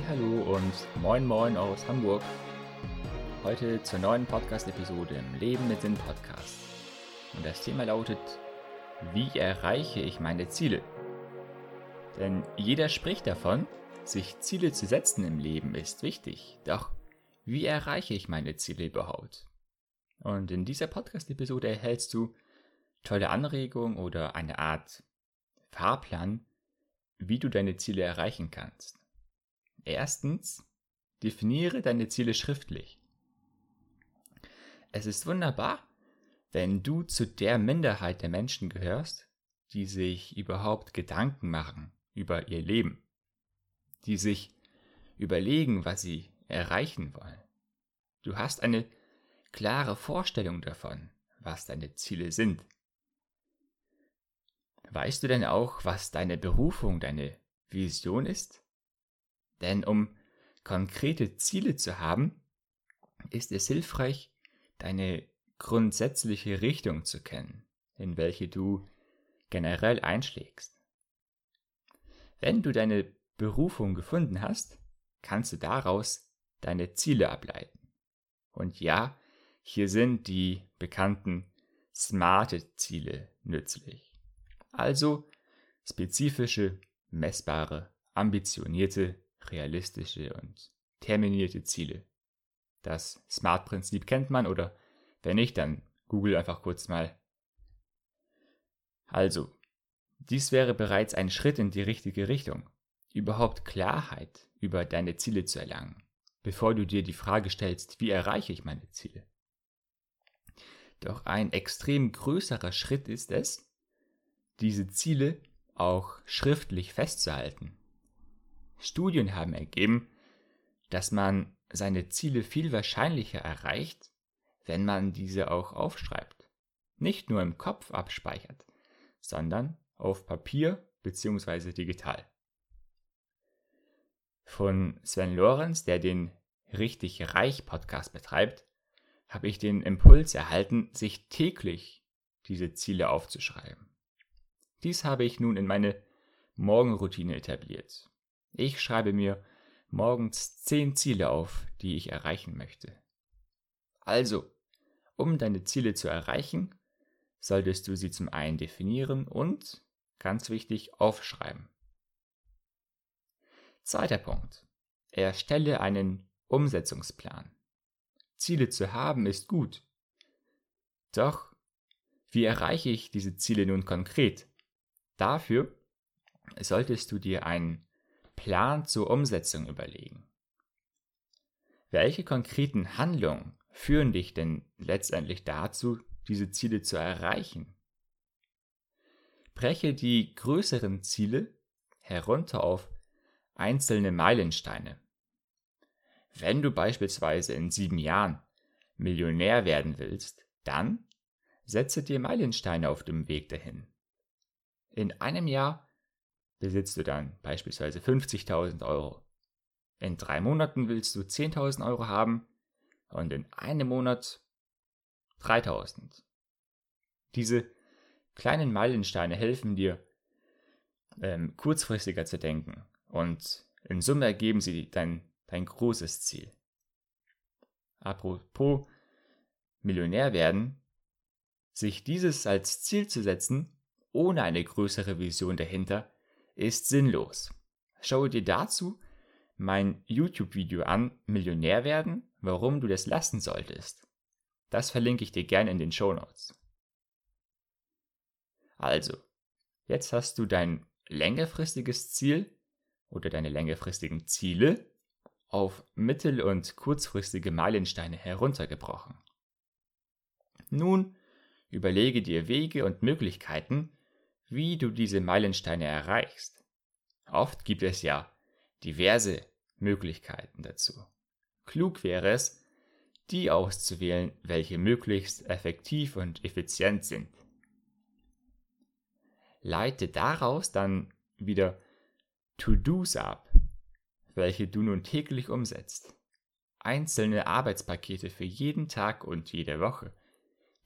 Hallo und moin moin aus Hamburg. Heute zur neuen Podcast-Episode im Leben mit Sinn Podcast. Und das Thema lautet, wie erreiche ich meine Ziele? Denn jeder spricht davon, sich Ziele zu setzen im Leben ist wichtig. Doch wie erreiche ich meine Ziele überhaupt? Und in dieser Podcast-Episode erhältst du tolle Anregungen oder eine Art Fahrplan, wie du deine Ziele erreichen kannst. Erstens, definiere deine Ziele schriftlich. Es ist wunderbar, wenn du zu der Minderheit der Menschen gehörst, die sich überhaupt Gedanken machen über ihr Leben, die sich überlegen, was sie erreichen wollen. Du hast eine klare Vorstellung davon, was deine Ziele sind. Weißt du denn auch, was deine Berufung, deine Vision ist? Denn um konkrete Ziele zu haben, ist es hilfreich, deine grundsätzliche Richtung zu kennen, in welche du generell einschlägst. Wenn du deine Berufung gefunden hast, kannst du daraus deine Ziele ableiten. Und ja, hier sind die bekannten smarte Ziele nützlich. Also spezifische, messbare, ambitionierte, realistische und terminierte Ziele. Das SMART-Prinzip kennt man oder wenn nicht, dann google einfach kurz mal. Also, dies wäre bereits ein Schritt in die richtige Richtung, überhaupt Klarheit über deine Ziele zu erlangen, bevor du dir die Frage stellst, wie erreiche ich meine Ziele. Doch ein extrem größerer Schritt ist es, diese Ziele auch schriftlich festzuhalten. Studien haben ergeben, dass man seine Ziele viel wahrscheinlicher erreicht, wenn man diese auch aufschreibt. Nicht nur im Kopf abspeichert, sondern auf Papier bzw. digital. Von Sven Lorenz, der den Richtig Reich Podcast betreibt, habe ich den Impuls erhalten, sich täglich diese Ziele aufzuschreiben. Dies habe ich nun in meine Morgenroutine etabliert. Ich schreibe mir morgens zehn Ziele auf, die ich erreichen möchte. Also, um deine Ziele zu erreichen, solltest du sie zum einen definieren und, ganz wichtig, aufschreiben. Zweiter Punkt. Erstelle einen Umsetzungsplan. Ziele zu haben ist gut. Doch, wie erreiche ich diese Ziele nun konkret? Dafür solltest du dir einen Plan zur Umsetzung überlegen. Welche konkreten Handlungen führen dich denn letztendlich dazu, diese Ziele zu erreichen? Breche die größeren Ziele herunter auf einzelne Meilensteine. Wenn du beispielsweise in sieben Jahren Millionär werden willst, dann setze dir Meilensteine auf dem Weg dahin. In einem Jahr besitzt du dann beispielsweise 50.000 Euro. In drei Monaten willst du 10.000 Euro haben und in einem Monat 3000. Diese kleinen Meilensteine helfen dir, ähm, kurzfristiger zu denken und in Summe ergeben sie dein, dein großes Ziel. Apropos Millionär werden, sich dieses als Ziel zu setzen, ohne eine größere Vision dahinter, ist sinnlos. Schaue dir dazu mein YouTube-Video an, Millionär werden, warum du das lassen solltest. Das verlinke ich dir gerne in den Show Notes. Also, jetzt hast du dein längerfristiges Ziel oder deine längerfristigen Ziele auf mittel- und kurzfristige Meilensteine heruntergebrochen. Nun überlege dir Wege und Möglichkeiten, wie du diese Meilensteine erreichst. Oft gibt es ja diverse Möglichkeiten dazu. Klug wäre es, die auszuwählen, welche möglichst effektiv und effizient sind. Leite daraus dann wieder To-Dos ab, welche du nun täglich umsetzt. Einzelne Arbeitspakete für jeden Tag und jede Woche,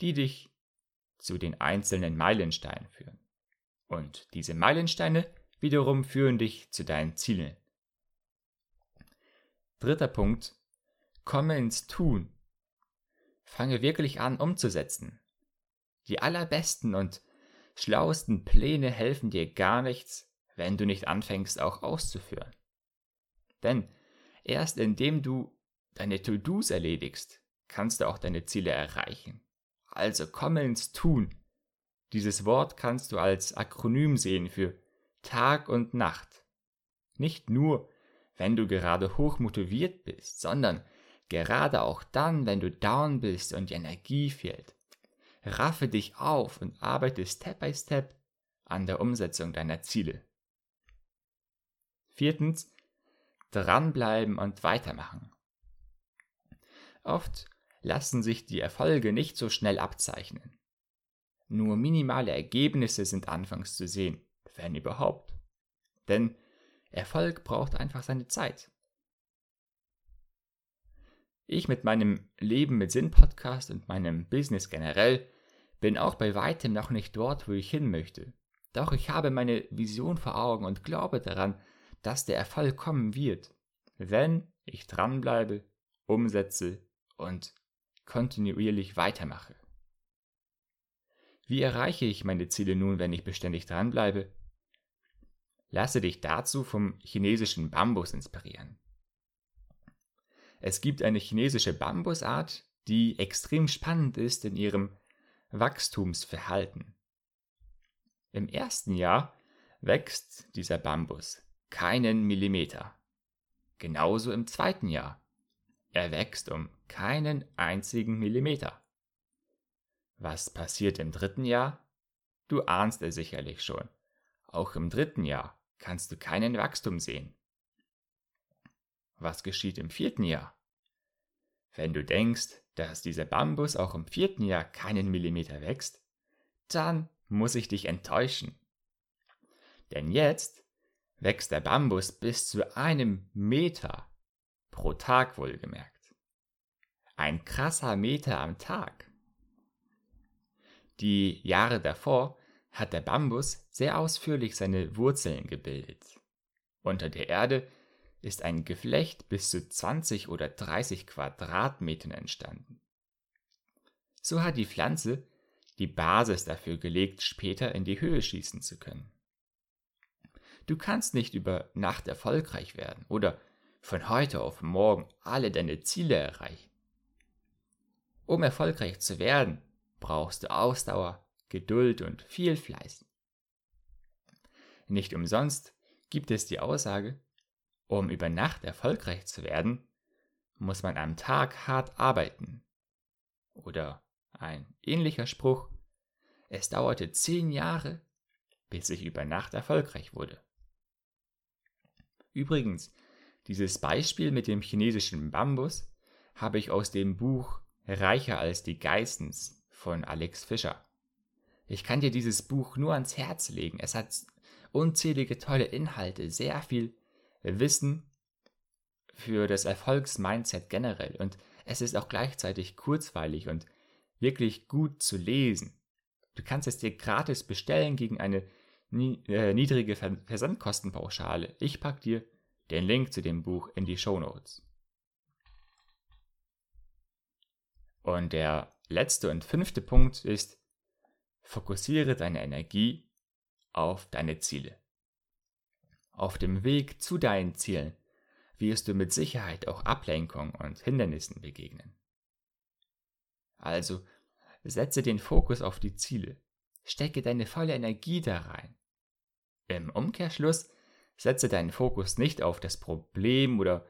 die dich zu den einzelnen Meilensteinen führen. Und diese Meilensteine wiederum führen dich zu deinen Zielen. Dritter Punkt. Komme ins Tun. Fange wirklich an umzusetzen. Die allerbesten und schlauesten Pläne helfen dir gar nichts, wenn du nicht anfängst auch auszuführen. Denn erst indem du deine To-Dos erledigst, kannst du auch deine Ziele erreichen. Also komme ins Tun. Dieses Wort kannst du als Akronym sehen für Tag und Nacht. Nicht nur, wenn du gerade hoch motiviert bist, sondern gerade auch dann, wenn du down bist und die Energie fehlt. Raffe dich auf und arbeite Step by Step an der Umsetzung deiner Ziele. Viertens, dranbleiben und weitermachen. Oft lassen sich die Erfolge nicht so schnell abzeichnen. Nur minimale Ergebnisse sind anfangs zu sehen, wenn überhaupt. Denn Erfolg braucht einfach seine Zeit. Ich mit meinem Leben mit Sinn Podcast und meinem Business generell bin auch bei weitem noch nicht dort, wo ich hin möchte. Doch ich habe meine Vision vor Augen und glaube daran, dass der Erfolg kommen wird, wenn ich dranbleibe, umsetze und kontinuierlich weitermache. Wie erreiche ich meine Ziele nun, wenn ich beständig dranbleibe? Lasse dich dazu vom chinesischen Bambus inspirieren. Es gibt eine chinesische Bambusart, die extrem spannend ist in ihrem Wachstumsverhalten. Im ersten Jahr wächst dieser Bambus keinen Millimeter. Genauso im zweiten Jahr. Er wächst um keinen einzigen Millimeter. Was passiert im dritten Jahr? Du ahnst es sicherlich schon. Auch im dritten Jahr kannst du keinen Wachstum sehen. Was geschieht im vierten Jahr? Wenn du denkst, dass dieser Bambus auch im vierten Jahr keinen Millimeter wächst, dann muss ich dich enttäuschen. Denn jetzt wächst der Bambus bis zu einem Meter pro Tag wohlgemerkt. Ein krasser Meter am Tag. Die Jahre davor hat der Bambus sehr ausführlich seine Wurzeln gebildet. Unter der Erde ist ein Geflecht bis zu 20 oder 30 Quadratmetern entstanden. So hat die Pflanze die Basis dafür gelegt, später in die Höhe schießen zu können. Du kannst nicht über Nacht erfolgreich werden oder von heute auf morgen alle deine Ziele erreichen. Um erfolgreich zu werden, brauchst du Ausdauer, Geduld und viel Fleiß. Nicht umsonst gibt es die Aussage, um über Nacht erfolgreich zu werden, muss man am Tag hart arbeiten. Oder ein ähnlicher Spruch, es dauerte zehn Jahre, bis ich über Nacht erfolgreich wurde. Übrigens, dieses Beispiel mit dem chinesischen Bambus habe ich aus dem Buch Reicher als die Geissens von Alex Fischer. Ich kann dir dieses Buch nur ans Herz legen. Es hat unzählige tolle Inhalte, sehr viel Wissen für das Erfolgsmindset generell und es ist auch gleichzeitig kurzweilig und wirklich gut zu lesen. Du kannst es dir gratis bestellen gegen eine äh, niedrige Versandkostenpauschale. Ich packe dir den Link zu dem Buch in die Show Notes. Und der letzte und fünfte Punkt ist, fokussiere deine Energie auf deine Ziele. Auf dem Weg zu deinen Zielen wirst du mit Sicherheit auch Ablenkung und Hindernissen begegnen. Also setze den Fokus auf die Ziele, stecke deine volle Energie da rein. Im Umkehrschluss setze deinen Fokus nicht auf das Problem oder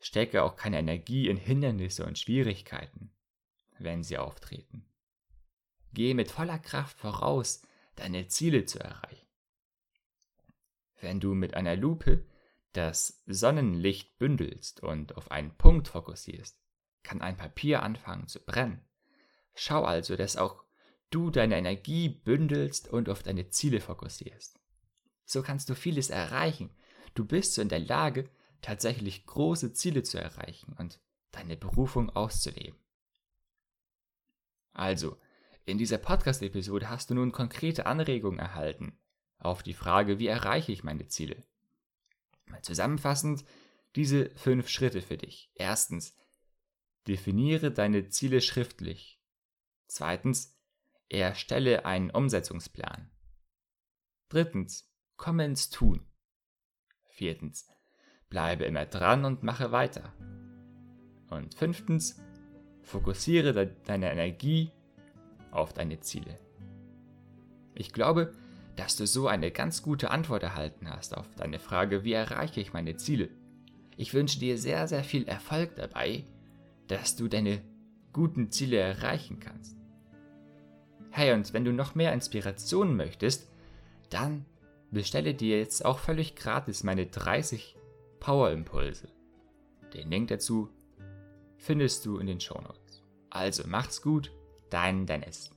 stecke auch keine Energie in Hindernisse und Schwierigkeiten, wenn sie auftreten. Gehe mit voller Kraft voraus, deine Ziele zu erreichen. Wenn du mit einer Lupe das Sonnenlicht bündelst und auf einen Punkt fokussierst, kann ein Papier anfangen zu brennen. Schau also, dass auch du deine Energie bündelst und auf deine Ziele fokussierst. So kannst du vieles erreichen. Du bist so in der Lage, tatsächlich große Ziele zu erreichen und deine Berufung auszuleben. Also, in dieser Podcast-Episode hast du nun konkrete Anregungen erhalten auf die Frage, wie erreiche ich meine Zusammenfassend diese fünf Schritte für dich. Erstens, definiere deine Ziele schriftlich. Zweitens, erstelle einen Umsetzungsplan. Drittens, komme ins Tun. Viertens, bleibe immer dran und mache weiter. Und fünftens, fokussiere de deine Energie auf deine Ziele. Ich glaube, dass du so eine ganz gute Antwort erhalten hast auf deine Frage, wie erreiche ich meine Ziele. Ich wünsche dir sehr, sehr viel Erfolg dabei, dass du deine guten Ziele erreichen kannst. Hey, und wenn du noch mehr Inspiration möchtest, dann bestelle dir jetzt auch völlig gratis meine 30 Power Impulse. Den Link dazu findest du in den Show Notes. Also macht's gut, dein Dennis.